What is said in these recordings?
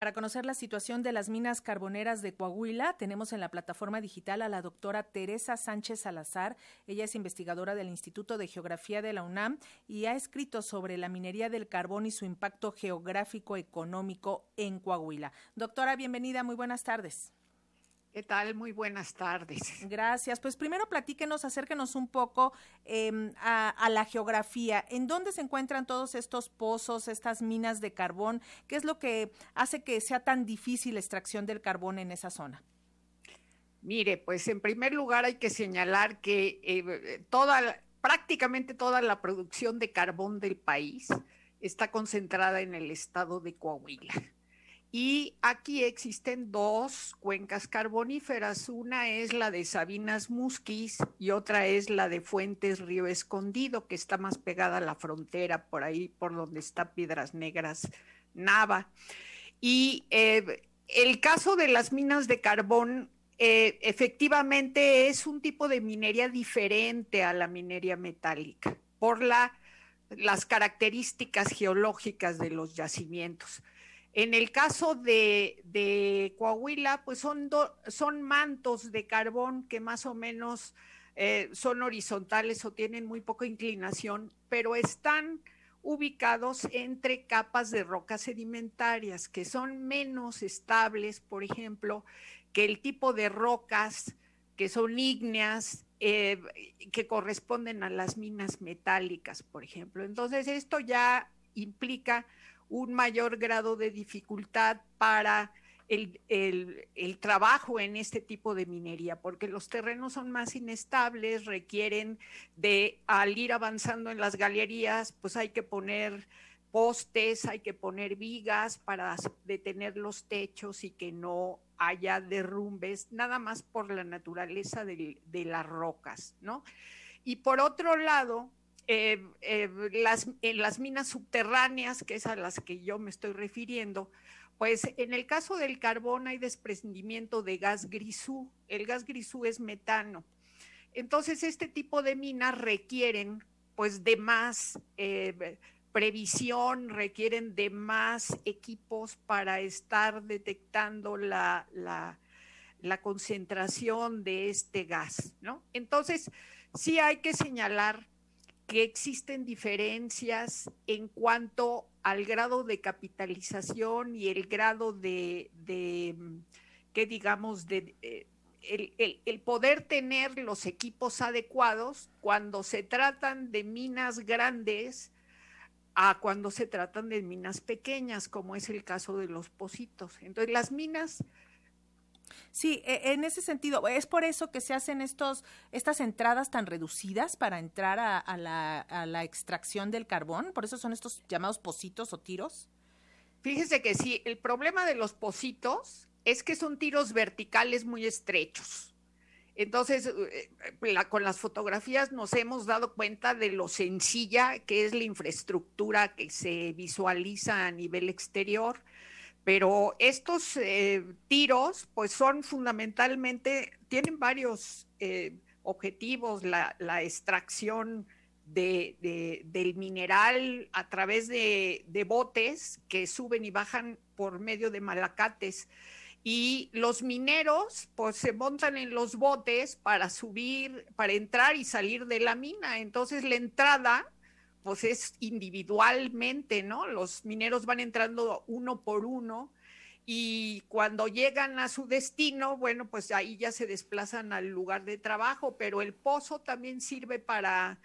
Para conocer la situación de las minas carboneras de Coahuila, tenemos en la plataforma digital a la doctora Teresa Sánchez Salazar. Ella es investigadora del Instituto de Geografía de la UNAM y ha escrito sobre la minería del carbón y su impacto geográfico económico en Coahuila. Doctora, bienvenida, muy buenas tardes. ¿Qué tal? Muy buenas tardes. Gracias. Pues primero platíquenos, acérquenos un poco em, a, la geografía. ¿En dónde se encuentran todos estos pozos, estas minas de carbón? ¿Qué es lo que hace que sea tan difícil la extracción del carbón en esa zona? Mire, pues en primer lugar hay que señalar que eh, toda, prácticamente toda la producción de carbón del país está concentrada en el estado de Coahuila. Y aquí existen dos cuencas carboníferas. Una es la de Sabinas Musquis y otra es la de Fuentes Río Escondido, que está más pegada a la frontera, por ahí por donde está Piedras Negras, Nava. Y eh, el caso de las minas de carbón eh, efectivamente es un tipo de minería diferente a la minería metálica por la, las características geológicas de los yacimientos. En el caso de, Coahuila, pues son, mantos de carbón que más o menos eh, son horizontales o tienen muy poca inclinación, pero están ubicados entre capas de rocas sedimentarias que son menos estables, por ejemplo, que el tipo de rocas que son ígneas, eh, que corresponden a las minas metálicas, por ejemplo. Entonces, esto ya implica un mayor grado de dificultad para el, trabajo en este tipo de minería, porque los terrenos son más inestables, requieren de, al ir avanzando en las galerías, pues hay que poner postes, hay que poner vigas para detener los techos y que no haya derrumbes, nada más por la naturaleza de, de las rocas, ¿no? Y por otro lado, eh, eh, las, en las minas subterráneas, que es a las que yo me estoy refiriendo, pues en el caso del carbón hay desprendimiento de gas grisú. El gas grisú es metano. Entonces, este tipo de minas requieren pues de más eh, previsión, requieren de más equipos para estar detectando la, la, la concentración de este gas, ¿no? Entonces, sí hay que señalar que existen diferencias en cuanto al grado de capitalización y el grado de, que digamos, de, eh, el, poder tener los equipos adecuados cuando se tratan de minas grandes a cuando se tratan de minas pequeñas, como es el caso de los pocitos. Entonces, las minas Sí, e, en ese sentido, es por eso que se hacen estos, estas entradas tan reducidas para entrar a, la, extracción del carbón, por eso son estos llamados pocitos o tiros. Fíjese que sí, el problema de los pocitos es que son tiros verticales muy estrechos. Entonces, eh, con las fotografías nos hemos dado cuenta de lo sencilla que es la infraestructura que se visualiza a nivel exterior pero estos eh, tiros, pues son fundamentalmente, tienen varios eh, objetivos, la, extracción de, del mineral a través de, botes que suben y bajan por medio de malacates. Y los mineros, pues se montan en los botes para subir, para entrar y salir de la mina. Entonces la entrada pues es individualmente, ¿no? Los mineros van entrando uno por uno y cuando llegan a su destino, bueno, pues ahí ya se desplazan al lugar de trabajo, pero el pozo también sirve para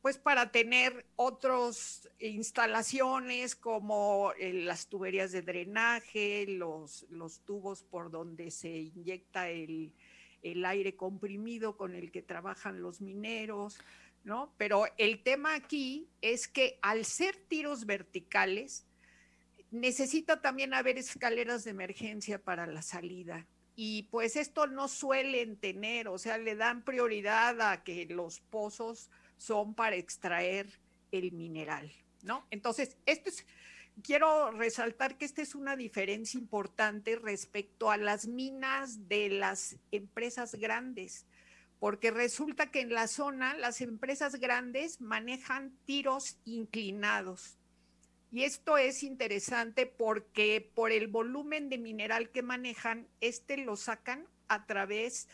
pues para tener otras instalaciones como eh, las tuberías de drenaje, los, los tubos por donde se inyecta el, el aire comprimido con el que trabajan los mineros, ¿no? Pero el tema aquí es que al ser tiros verticales, necesita también haber escaleras de emergencia para la salida. Y pues esto no suelen tener, o sea, le dan prioridad a que los pozos son para extraer el mineral, ¿no? Entonces, esto es, quiero resaltar que esta es una diferencia importante respecto a las minas de las empresas grandes porque resulta que en la zona las empresas grandes manejan tiros inclinados Y esto es interesante porque por el volumen de mineral que manejan, este lo sacan a través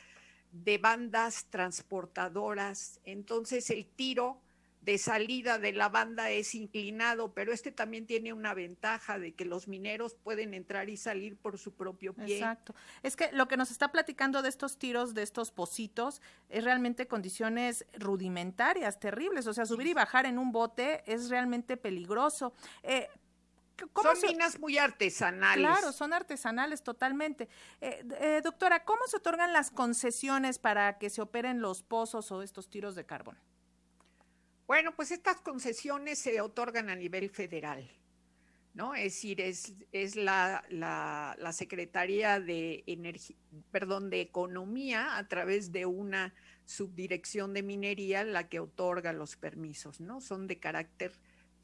de bandas transportadoras. Entonces el tiro de salida de la banda es inclinado, pero este también tiene una ventaja de que los mineros pueden entrar y salir por su propio pie. Exacto. Es que lo que nos está platicando de estos tiros, de estos pocitos, es realmente condiciones rudimentarias, terribles. O sea, subir y bajar en un bote es realmente peligroso. Eh, son minas muy artesanales. Claro, son artesanales totalmente. Eh, eh, doctora, ¿cómo se otorgan las concesiones para que se operen los pozos o estos tiros de carbón? Bueno, pues estas concesiones se otorgan a nivel federal, ¿no? Es decir, es, es la, la, Secretaría de Energía, perdón, de Economía a través de una subdirección de minería la que otorga los permisos, ¿no? Son de carácter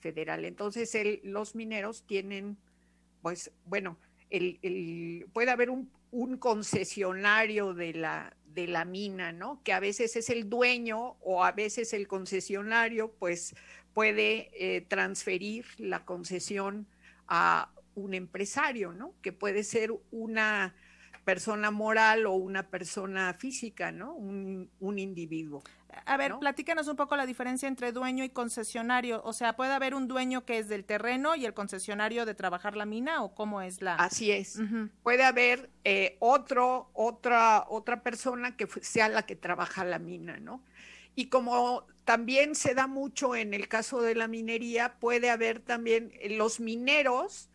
federal. Entonces, los mineros tienen, pues, bueno, el, puede haber un, un concesionario de la, de la mina, ¿no? Que a veces es el dueño o a veces el concesionario, pues puede eh, transferir la concesión a un empresario, ¿no? Que puede ser una persona moral o una persona física, ¿no? Un, un individuo. A ver, platícanos un poco la diferencia entre dueño y concesionario. O sea, ¿puede haber un dueño que es del terreno y el concesionario de trabajar la mina o cómo es la...? Así es. Puede haber eh, otro, otra, otra persona que sea la que trabaja la mina, ¿no? Y como también se da mucho en el caso de la minería, puede haber también los mineros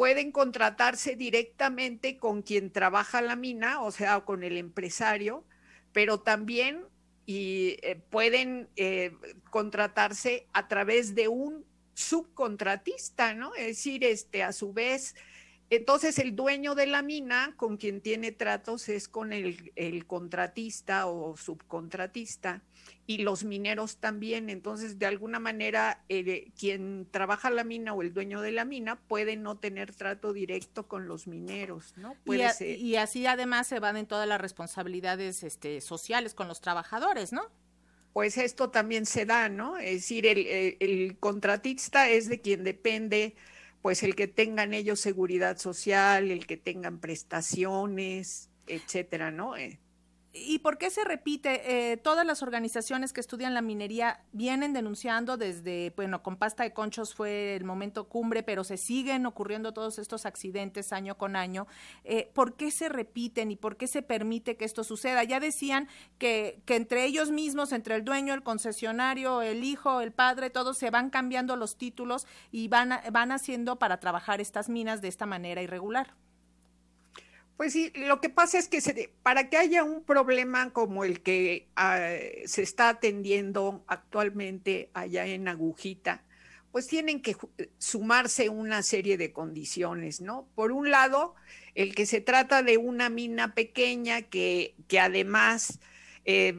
pueden contratarse directamente con quien trabaja la mina, o sea, con el empresario, pero también y eh, pueden eh, contratarse a través de un subcontratista, ¿no? Es decir, este, a su vez, entonces el dueño de la mina con quien tiene tratos es con el, el contratista o subcontratista y los mineros también. Entonces, de alguna manera, eh, quien trabaja la mina o el dueño de la mina puede no tener trato directo con los mineros, ¿no? y, así además se van en todas las responsabilidades este, sociales con los trabajadores, ¿no? Pues esto también se da, ¿no? Es decir, el, el contratista es de quien depende pues el que tengan ellos seguridad social, el que tengan prestaciones, etcétera, ¿no? Eh, ¿Y por qué se repite? Eh, todas las organizaciones que estudian la minería vienen denunciando desde, bueno, con pasta de conchos fue el momento cumbre, pero se siguen ocurriendo todos estos accidentes año con año. Eh, ¿Por qué se repiten y por qué se permite que esto suceda? Ya decían que, que entre ellos mismos, entre el dueño, el concesionario, el hijo, el padre, todos se van cambiando los títulos y van, van haciendo para trabajar estas minas de esta manera irregular. Pues sí, lo que pasa es que para que haya un problema como el que ah, se está atendiendo actualmente allá en Agujita, pues tienen que sumarse una serie de condiciones, ¿no? Por un lado, el que se trata de una mina pequeña que, que además eh,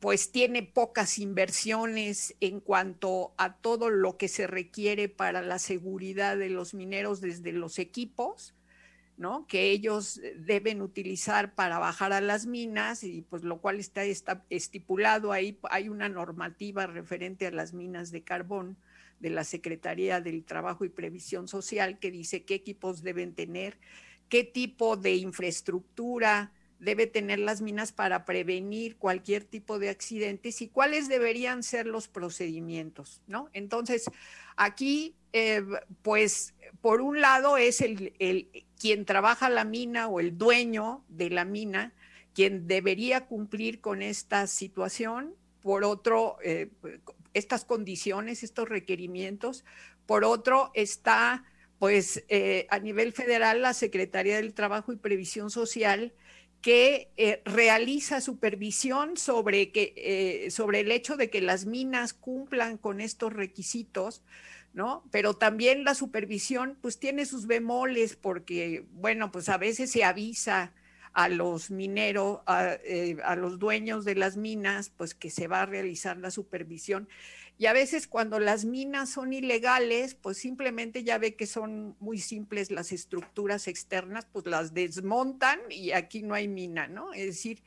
pues tiene pocas inversiones en cuanto a todo lo que se requiere para la seguridad de los mineros desde los equipos, que ellos deben utilizar para bajar a las minas y pues lo cual está, está estipulado ahí, hay una normativa referente a las minas de carbón de la Secretaría del Trabajo y Previsión Social que dice qué equipos deben tener, qué tipo de infraestructura debe tener las minas para prevenir cualquier tipo de accidentes y cuáles deberían ser los procedimientos, ¿no? Entonces, aquí, eh, pues, por un lado es el, quien trabaja la mina o el dueño de la mina quien debería cumplir con esta situación, por otro, eh, estas condiciones, estos requerimientos, por otro está pues eh, a nivel federal la Secretaría del Trabajo y Previsión Social que eh, realiza supervisión sobre, que, sobre el hecho de que las minas cumplan con estos requisitos, ¿no? Pero también la supervisión, pues tiene sus bemoles porque, bueno, pues a veces se avisa a los mineros, a, eh, a, los dueños de las minas, pues que se va a realizar la supervisión. Y a veces cuando las minas son ilegales, pues simplemente ya ve que son muy simples las estructuras externas, pues las desmontan y aquí no hay mina, ¿no? Es decir,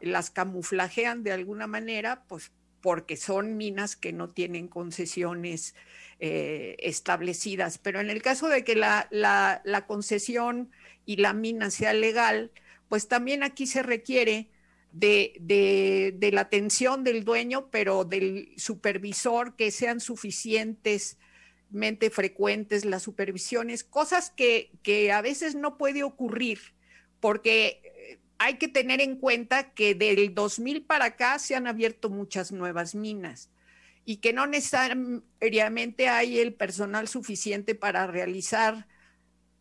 las camuflajean de alguna manera, pues porque son minas que no tienen concesiones eh, establecidas. Pero en el caso de que la, la, concesión y la mina sea legal, pues también aquí se requiere de, de, de, la atención del dueño, pero del supervisor, que sean suficientemente frecuentes las supervisiones, cosas que, que a veces no puede ocurrir, porque hay que tener en cuenta que del 2000 para acá se han abierto muchas nuevas minas y que no necesariamente hay el personal suficiente para realizar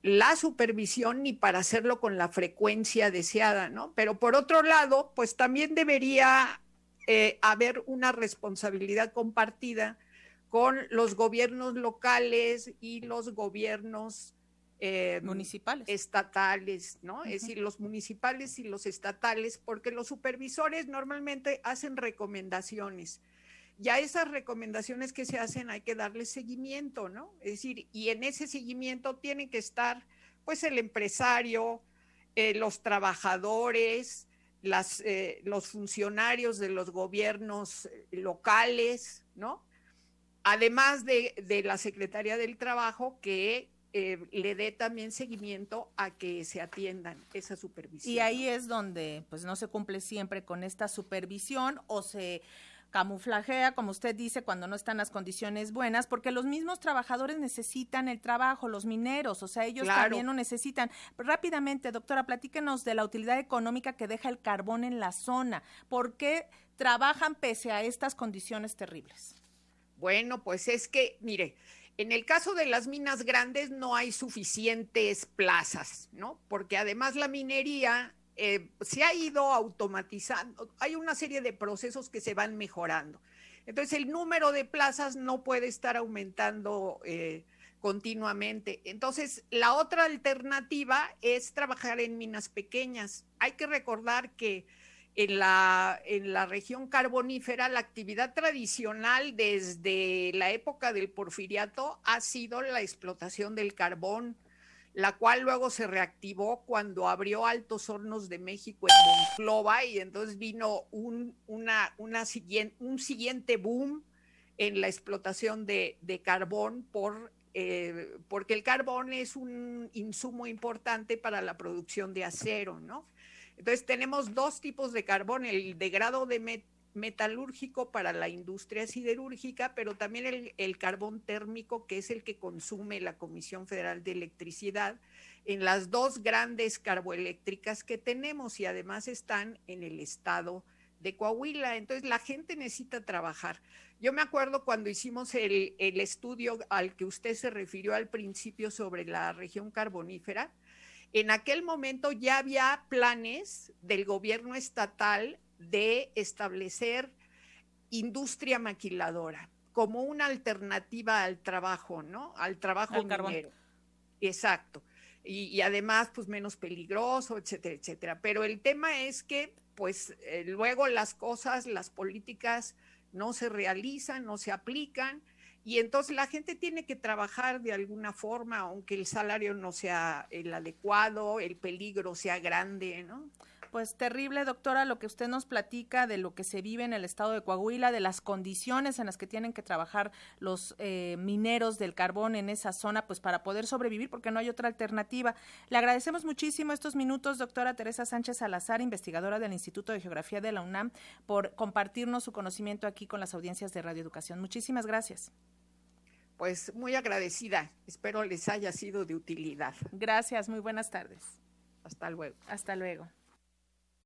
la supervisión ni para hacerlo con la frecuencia deseada, ¿no? Pero por otro lado, pues también debería eh, haber una responsabilidad compartida con los gobiernos locales y los gobiernos eh, municipales. Estatales, ¿no? Es decir, los municipales y los estatales, porque los supervisores normalmente hacen recomendaciones. Ya esas recomendaciones que se hacen hay que darle seguimiento, ¿no? Es decir, y en ese seguimiento tienen que estar, pues, el empresario, eh, los trabajadores, las, eh, los funcionarios de los gobiernos locales, ¿no? Además de, de la Secretaría del Trabajo, que eh, le dé también seguimiento a que se atiendan esa supervisión. Y ahí es donde pues no se cumple siempre con esta supervisión o se camuflajea, como usted dice, cuando no están las condiciones buenas, porque los mismos trabajadores necesitan el trabajo, los mineros, o sea, ellos también lo necesitan. Rápidamente, doctora, platíquenos de la utilidad económica que deja el carbón en la zona. ¿Por qué trabajan pese a estas condiciones terribles? Bueno, pues es que, mire, en el caso de las minas grandes no hay suficientes plazas, ¿no? Porque además la minería eh, se ha ido automatizando, hay una serie de procesos que se van mejorando. Entonces el número de plazas no puede estar aumentando eh, continuamente. Entonces la otra alternativa es trabajar en minas pequeñas. Hay que recordar que en la, en la región carbonífera, la actividad tradicional desde la época del porfiriato ha sido la explotación del carbón, la cual luego se reactivó cuando abrió Altos Hornos de México en Monclova y entonces vino un, una, una siguiente, un siguiente boom en la explotación de, de carbón por, eh, porque el carbón es un insumo importante para la producción de acero, ¿no? Entonces tenemos dos tipos de carbón, el de grado metalúrgico para la industria siderúrgica, pero también el, carbón térmico, que es el que consume la Comisión Federal de Electricidad en las dos grandes carboeléctricas que tenemos y además están en el estado de Coahuila. Entonces la gente necesita trabajar. Yo me acuerdo cuando hicimos el estudio al que usted se refirió al principio sobre la región carbonífera, en aquel momento ya había planes del gobierno estatal de establecer industria maquiladora como una alternativa al trabajo, ¿no? Al trabajo minero. Exacto. Y, además, pues menos peligroso, etcétera, etcétera. Pero el tema es que, pues, eh, luego las cosas, las políticas no se realizan, no se aplican y entonces la gente tiene que trabajar de alguna forma, aunque el salario no sea el adecuado, el peligro sea grande, ¿no? Pues terrible, doctora, lo que usted nos platica de lo que se vive en el estado de Coahuila, de las condiciones en las que tienen que trabajar los eh, mineros del carbón en esa zona, pues para poder sobrevivir, porque no hay otra alternativa. Le agradecemos muchísimo estos minutos, doctora Teresa Sánchez Salazar, investigadora del Instituto de Geografía de la UNAM, por compartirnos su conocimiento aquí con las audiencias de Radio Educación. Muchísimas gracias pues muy agradecida. Espero les haya sido de utilidad. Gracias, muy buenas tardes. Hasta luego. Hasta luego.